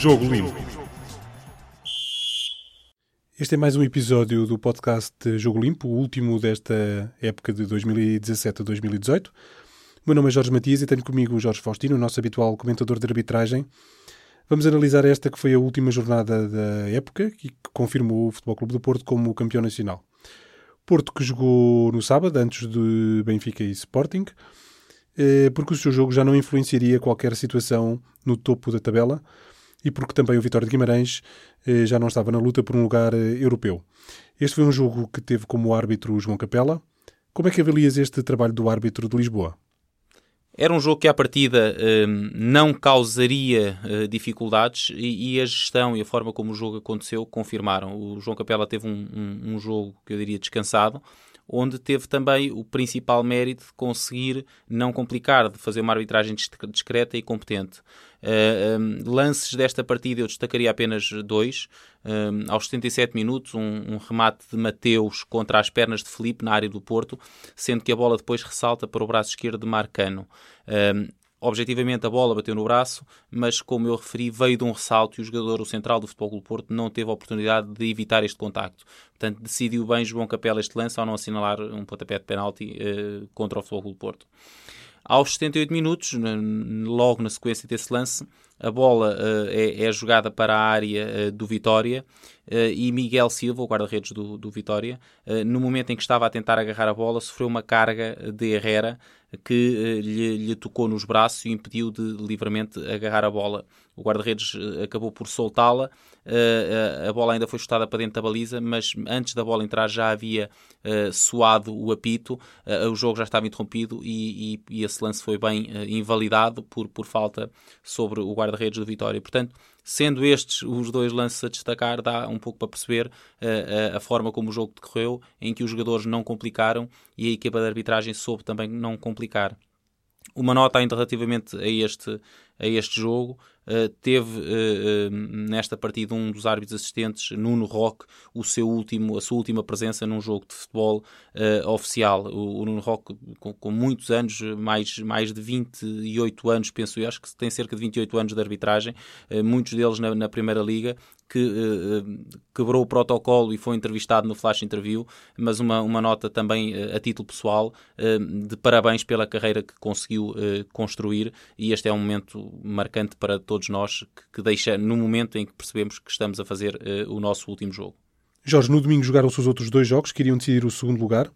Jogo Limpo. Este é mais um episódio do podcast Jogo Limpo, o último desta época de 2017 a 2018. O meu nome é Jorge Matias e tenho comigo o Jorge Faustino, o nosso habitual comentador de arbitragem. Vamos analisar esta que foi a última jornada da época e que confirmou o Futebol Clube do Porto como campeão nacional. Porto que jogou no sábado, antes de Benfica e Sporting, eh, porque o seu jogo já não influenciaria qualquer situação no topo da tabela e porque também o Vitória de Guimarães eh, já não estava na luta por um lugar eh, europeu. Este foi um jogo que teve como árbitro João Capela. Como é que avalias este trabalho do árbitro de Lisboa? Era um jogo que, à partida, hum, não causaria eh, dificuldades e, a gestão e a forma como o jogo aconteceu confirmaram. O João Capela teve um, um, um jogo que eu diria descansado, onde teve também o principal mérito de conseguir não complicar, de fazer uma arbitragem discreta e competente. Um, lances desta partida eu destacaria apenas dois. Um, aos 77 minutos, um, um, remate de Mateus contra as pernas de Felipe na área do Porto, sendo que a bola depois ressalta para o braço esquerdo de Marcano. Um, objetivamente a bola bateu no braço, mas como eu referi, veio de um ressalto e o jogador, o central do Futebol Clube Porto, não teve a oportunidade de evitar este contacto. Portanto, decidiu bem João Capela este lance ao não assinalar um pontapé de penalti uh, contra o Futebol Clube Porto. Aos 78 minutos, logo na sequência desse lance, a bola uh, é, é, jogada para a área uh, do Vitória e Miguel Silva, o guarda-redes do, do Vitória, no momento em que estava a tentar agarrar a bola, sofreu uma carga de Herrera que lhe, lhe, tocou nos braços e impediu de livremente agarrar a bola. O guarda-redes acabou por soltá-la, a bola ainda foi chutada para dentro da baliza, mas antes da bola entrar já havia soado o apito, o jogo já estava interrompido e, e, e esse lance foi bem invalidado por, por falta sobre o guarda guarda-redes do Vitória. Portanto, sendo estes os dois lances a destacar, dá um pouco para perceber uh, a forma como o jogo decorreu, em que os jogadores não complicaram e a equipa de arbitragem soube também não complicar. Uma nota ainda relativamente a este, a este jogo, uh, teve uh, nesta partida um dos árbitros assistentes, Nuno Roque, o seu último, a sua última presença num jogo de futebol oficial. O, o Nuno Roque, com, com, muitos anos, mais, mais de 28 anos, penso eu, acho que tem cerca de 28 anos de arbitragem, muitos deles na, na Primeira Liga, que uh, quebrou o protocolo e foi entrevistado no Flash Interview, mas uma, uma nota também uh, a título pessoal uh, de parabéns pela carreira que conseguiu construir e este é um momento marcante para todos nós que, que, deixa no momento em que percebemos que estamos a fazer o nosso último jogo. Jorge, no domingo jogaram-se os outros dois jogos que iriam decidir o segundo lugar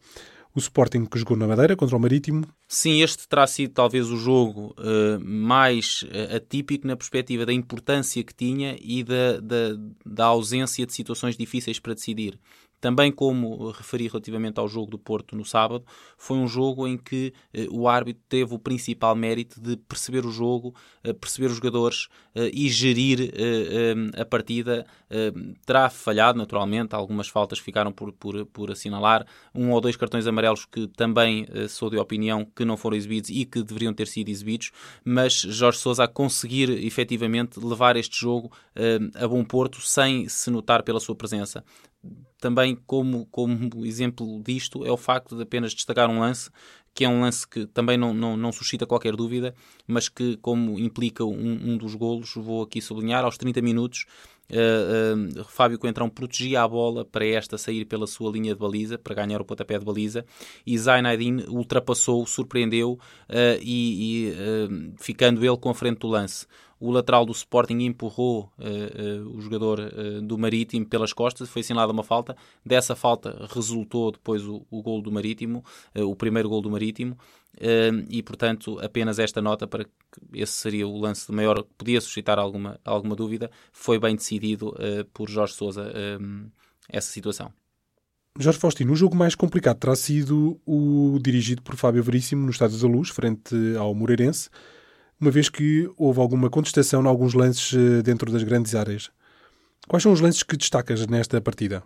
o Sporting que jogou na Madeira contra o Marítimo. Sim, este terá sido talvez o jogo uh, mais uh, atípico na perspectiva da importância que tinha e da, da, da ausência de situações difíceis para decidir. Também, como referi relativamente ao jogo do Porto no sábado, foi um jogo em que eh, o árbitro teve o principal mérito de perceber o jogo, eh, perceber os jogadores eh, e gerir eh, a partida. terá falhado, naturalmente, algumas faltas ficaram por, por, por assinalar, um ou dois cartões amarelos que também sou de opinião que não foram exibidos e que deveriam ter sido exibidos, mas Jorge Sousa a conseguir efetivamente levar este jogo a bom porto sem se notar pela sua presença também como, como exemplo disto é o facto de apenas destacar um lance que é um lance que também não, não, não suscita qualquer dúvida, mas que, como implica um, um dos golos, vou aqui sublinhar, aos 30 minutos, uh, uh, Fábio Coentrão protegia a bola para esta sair pela sua linha de baliza, para ganhar o pontapé de baliza, e Zainadine ultrapassou, surpreendeu, uh, e, e ficando ele com a frente do lance o lateral do Sporting empurrou uh, uh, o jogador uh, do Marítimo pelas costas, foi assinalada uma falta. Dessa falta resultou depois o, o gol do Marítimo, o primeiro gol do Marítimo, e portanto apenas esta nota para que esse seria o lance maior, podia suscitar alguma, alguma dúvida, foi bem decidido por Jorge Sousa essa situação. Jorge Faustino, o jogo mais complicado terá sido o dirigido por Fábio Veríssimo no Estádio da Luz, frente ao Moreirense, uma vez que houve alguma contestação em alguns lances eh, dentro das grandes áreas. Quais são os lances que destacas nesta partida?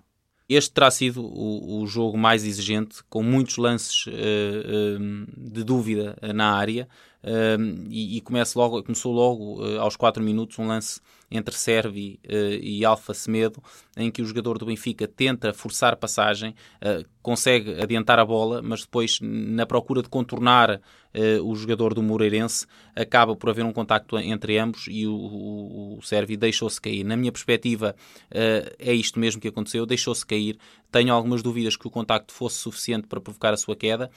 Este terá sido o, o jogo mais exigente, com muitos lances uh, uh, de dúvida na área, uh, e, e logo, começou logo aos 4 minutos um lance entre Servi uh, e Alfa Semedo, em que o jogador do Benfica tenta forçar passagem, uh, consegue adiantar a bola, mas depois, na procura de contornar uh, o jogador do Moreirense, acaba por haver um contacto entre ambos e o, o, o Servi deixou-se cair. Na minha perspectiva, é isto mesmo que aconteceu, deixou-se cair. Tenho algumas dúvidas que o contacto fosse suficiente para provocar a sua queda.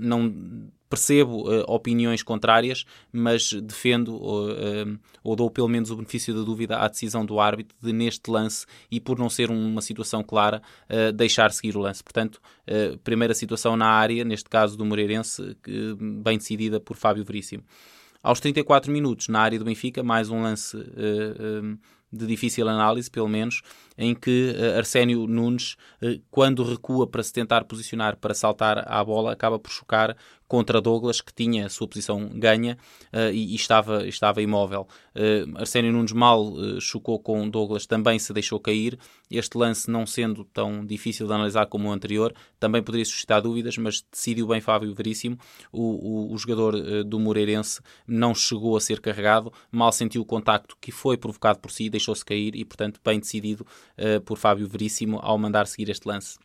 não percebo uh, opiniões contrárias, mas defendo uh, uh, ou dou pelo menos o benefício da dúvida à decisão do árbitro de, neste lance, e por não ser uma situação clara, deixar seguir o lance. Portanto, primeira situação na área, neste caso do Moreirense, bem decidida por Fábio Veríssimo. Aos 34 minutos, na área do Benfica, mais um lance de difícil análise, pelo menos, em que uh, Arsénio Nunes, uh, quando recua para se tentar posicionar para saltar à bola, acaba por chocar contra Douglas, que tinha a sua posição ganha uh, e, e, estava, estava imóvel. Uh, Arsénio Nunes mal uh, chocou com Douglas, também se deixou cair. Este lance, não sendo tão difícil de analisar como o anterior, também poderia suscitar dúvidas, mas decidiu bem Fábio Veríssimo. O, o, o jogador do Moreirense não chegou a ser carregado, mal sentiu o contacto que foi provocado por si, deixou-se cair e, portanto, bem decidido por Fábio Veríssimo ao mandar seguir este lance.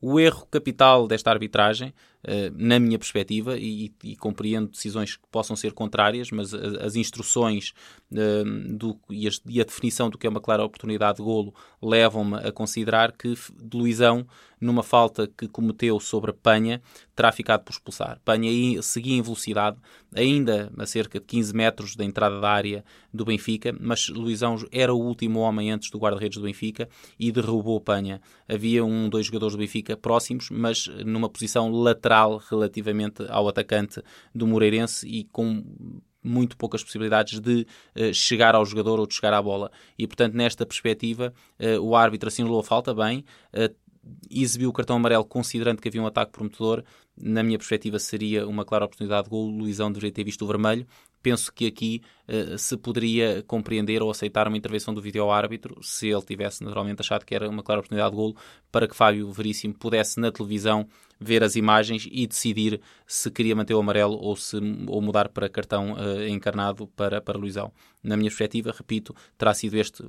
O erro capital desta arbitragem eh, na minha perspectiva, e, e, compreendo decisões que possam ser contrárias, mas as, instruções uh, do, e, a definição do que é uma clara oportunidade de golo levam-me a considerar que Luizão, numa falta que cometeu sobre Panha, terá ficado por expulsar. Panha seguia em velocidade, ainda a cerca de 15 metros da entrada da área do Benfica, mas Luizão era o último homem antes do guarda-redes do Benfica e derrubou Panha. Havia um, dois jogadores do Benfica próximos, mas numa posição lateral lateral relativamente ao atacante do Moreirense e com muito poucas possibilidades de uh, chegar ao jogador ou de chegar à bola. E, portanto, nesta perspectiva, uh, o árbitro assinalou a falta bem, uh, exibiu o cartão amarelo considerando que havia um ataque prometedor. Na minha perspectiva, seria uma clara oportunidade de gol. O Luizão deveria ter visto o vermelho penso que aqui uh, se poderia compreender ou aceitar uma intervenção do vídeo-árbitro, se ele tivesse naturalmente achado que era uma clara oportunidade de golo, para que Fábio Veríssimo pudesse na televisão ver as imagens e decidir se queria manter o amarelo ou, se, ou mudar para cartão uh, encarnado para, para Luizão. Na minha perspectiva, repito, terá sido este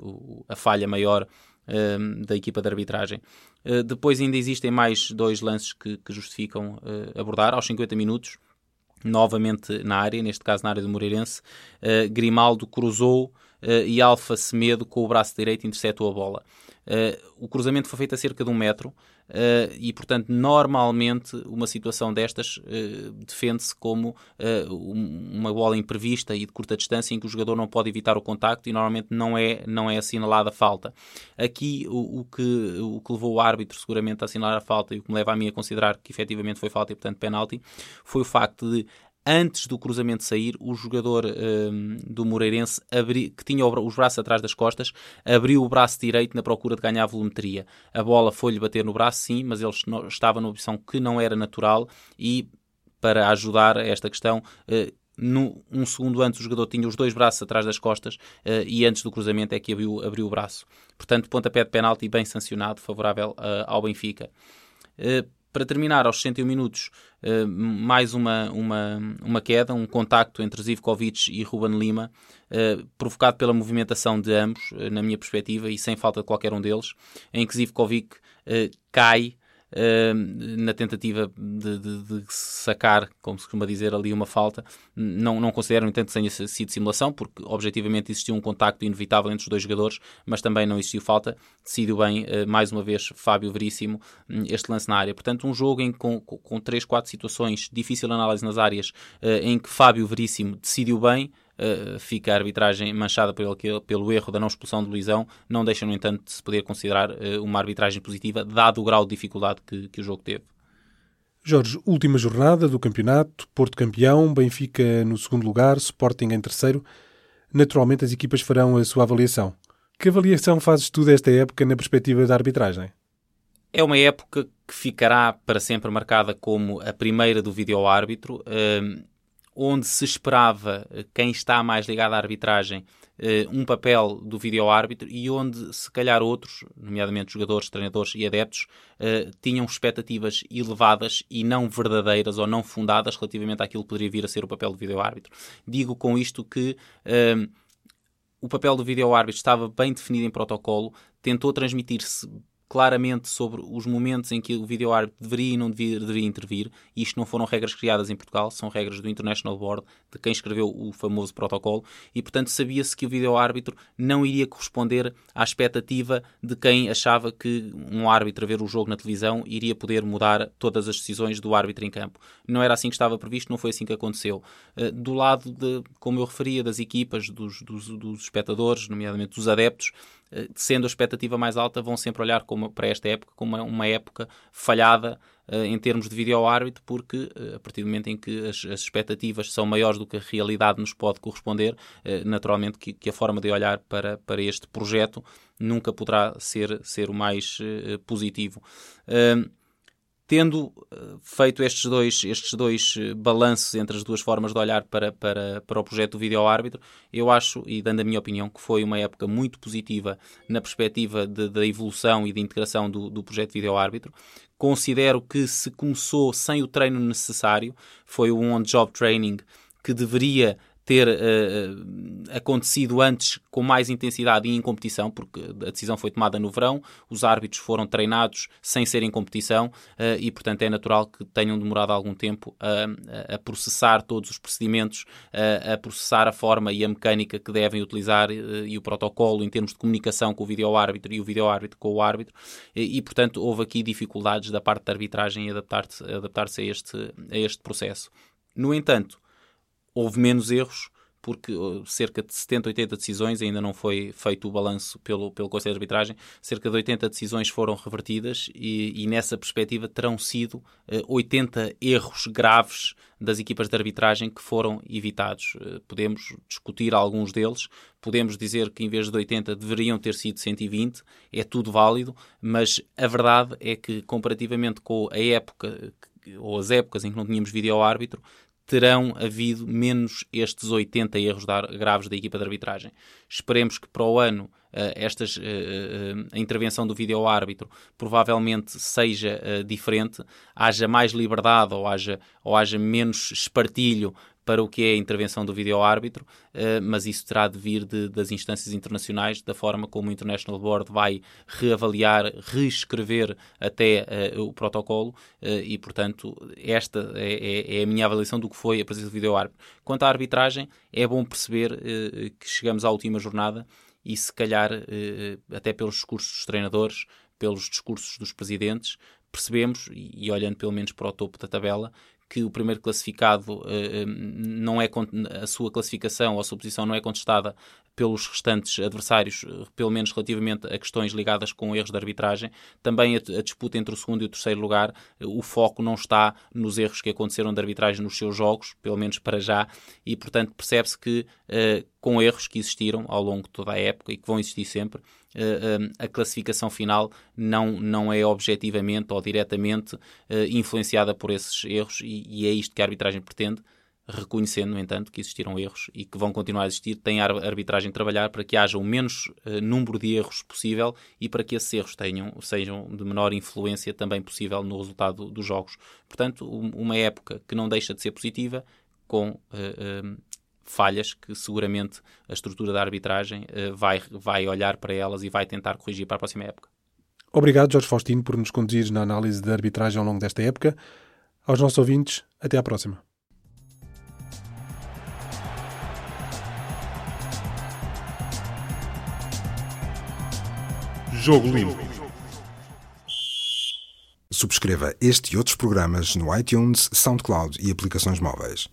a falha maior uh, da equipa de arbitragem. Uh, depois ainda existem mais dois lances que, que justificam abordar. Aos 50 minutos, novamente na área, neste caso na área do Moreirense, uh, Grimaldo cruzou uh, e Alfa Semedo com o braço direito interceptou a bola. Uh, o cruzamento foi feito a cerca de um metro uh, e, portanto, normalmente uma situação destas defende-se como uma bola imprevista e de curta distância em que o jogador não pode evitar o contacto e normalmente não é, não é assinalada a falta. Aqui o, o, que, o que levou o árbitro seguramente a assinalar a falta e o que me leva a mim a considerar que efetivamente foi falta e, portanto, penalti, foi o facto de antes do cruzamento sair, o jogador um, do Moreirense, abri, que tinha os braços atrás das costas, abriu o braço direito na procura de ganhar volumetria. A bola foi-lhe bater no braço, sim, mas ele estava numa posição que não era natural e, para ajudar esta questão, uh, no, um segundo antes o jogador tinha os dois braços atrás das costas uh, e antes do cruzamento é que abriu, abriu o braço. Portanto, pontapé de penalti bem sancionado, favorável uh, ao Benfica. Para terminar, aos 61 minutos, eh, mais uma, uma, uma queda, um contacto entre Zivkovic e Ruben Lima, eh, provocado pela movimentação de ambos, eh, na minha perspectiva, e sem falta de qualquer um deles, em que Zivkovic cai na tentativa de, de, de, sacar, como se costuma dizer, ali uma falta. Não, não considero, no entanto, que tenha sido simulação, porque objetivamente existiu um contacto inevitável entre os dois jogadores, mas também não existiu falta. Decidiu bem, uh, mais uma vez, Fábio Veríssimo, um, este lance na área. Portanto, um jogo em, com, com, três, quatro situações, difícil análise nas áreas, uh, em que Fábio Veríssimo decidiu bem, uh, fica a arbitragem manchada pelo, pelo erro da não expulsão de Luizão, não deixa, no entanto, de se poder considerar uh, uma arbitragem positiva, dado o grau de dificuldade que, que o jogo teve. Jorge, última jornada do campeonato, Porto campeão, Benfica no segundo lugar, Sporting em terceiro. Naturalmente as equipas farão a sua avaliação. Que avaliação fazes tu desta época na perspectiva da arbitragem? É uma época que ficará para sempre marcada como a primeira do vídeo-árbitro. Uh, onde se esperava eh, quem está mais ligado à arbitragem eh, um papel do vídeo-árbitro e onde, se calhar, outros, nomeadamente jogadores, treinadores e adeptos, eh, tinham expectativas elevadas e não verdadeiras ou não fundadas relativamente àquilo que poderia vir a ser o papel do vídeo-árbitro. Digo com isto que o papel do vídeo-árbitro estava bem definido em protocolo, tentou transmitir-se claramente sobre os momentos em que o vídeo-árbitro deveria e não deveria, deveria, intervir. E isto não foram regras criadas em Portugal, são regras do International Board, de quem escreveu o famoso protocolo, e portanto sabia-se que o vídeo-árbitro não iria corresponder à expectativa de quem achava que um árbitro a ver o jogo na televisão iria poder mudar todas as decisões do árbitro em campo. Não era assim que estava previsto, não foi assim que aconteceu. Eh, do lado, de, como eu referia, das equipas, dos, dos, dos espectadores, nomeadamente dos adeptos, sendo a expectativa mais alta, vão sempre olhar como, para esta época como uma, uma época falhada uh, em termos de vídeo-árbitro, porque uh, a partir do momento em que as, as, expectativas são maiores do que a realidade nos pode corresponder, uh, naturalmente que, que, a forma de olhar para, para este projeto nunca poderá ser, ser o mais positivo. Tendo feito estes dois, estes dois balanços entre as duas formas de olhar para, para, para o projeto do vídeo-árbitro, eu acho, e dando a minha opinião, que foi uma época muito positiva na perspectiva da evolução e de integração do, do projeto vídeo-árbitro, Considero que se começou sem o treino necessário, foi o on-job training que deveria ter uh, acontecido antes com mais intensidade e em competição, porque a decisão foi tomada no verão, os árbitros foram treinados sem ser em competição uh, e, portanto, é natural que tenham demorado algum tempo a, a processar todos os procedimentos, a, a, processar a forma e a mecânica que devem utilizar e o protocolo em termos de comunicação com o vídeo-árbitro e o vídeo-árbitro com o árbitro e, e, portanto, houve aqui dificuldades da parte da arbitragem em adaptar-se adaptar a, este, a este processo. No entanto, houve menos erros, porque uh, cerca de 70, 80 decisões, ainda não foi feito o balanço pelo, pelo Conselho de Arbitragem, cerca de 80 decisões foram revertidas e, e nessa perspectiva terão sido 80 uh, erros graves das equipas de arbitragem que foram evitados. Uh, podemos discutir alguns deles, podemos dizer que em vez de 80 deveriam ter sido 120, é tudo válido, mas a verdade é que comparativamente com a época ou as épocas em que não tínhamos vídeo árbitro, terão havido menos estes 80 erros graves da equipa de arbitragem. Esperemos que para o ano uh, estas, uh, uh, a intervenção do vídeo-árbitro provavelmente seja diferente, haja mais liberdade ou haja, ou haja menos espartilho para o que é a intervenção do vídeo-árbitro, uh, mas isso terá de vir de, das instâncias internacionais, da forma como o International Board vai reavaliar, reescrever até uh, o protocolo, uh, e portanto, esta é, é, é, a minha avaliação do que foi a presença do vídeo-árbitro. Quanto à arbitragem, é bom perceber que chegamos à última jornada e se calhar, até pelos discursos dos treinadores, pelos discursos dos presidentes, percebemos, e olhando pelo menos para o topo da tabela, que o primeiro classificado uh, não é a sua classificação ou a sua posição não é contestada pelos restantes adversários, eh, pelo menos relativamente a questões ligadas com erros de arbitragem. Também a, disputa entre o segundo e o terceiro lugar, o foco não está nos erros que aconteceram de arbitragem nos seus jogos, pelo menos para já, e portanto percebe-se que com erros que existiram ao longo de toda a época e que vão existir sempre, a classificação final não, não é objetivamente ou diretamente uh, influenciada por esses erros e, e, é isto que a arbitragem pretende, reconhecendo, no entanto, que existiram erros e que vão continuar a existir, tem a arbitragem de trabalhar para que haja o menos uh, número de erros possível e para que esses erros tenham, sejam de menor influência também possível no resultado dos jogos. Portanto, uma época que não deixa de ser positiva, com uh, falhas que seguramente a estrutura da arbitragem uh, vai, vai olhar para elas e vai tentar corrigir para a próxima época. Obrigado, Jorge Faustino, por nos conduzir na análise da arbitragem ao longo desta época. Aos nossos ouvintes, até à próxima. Jogo Limpo. Subscreva este e outros programas no iTunes, SoundCloud e aplicações móveis.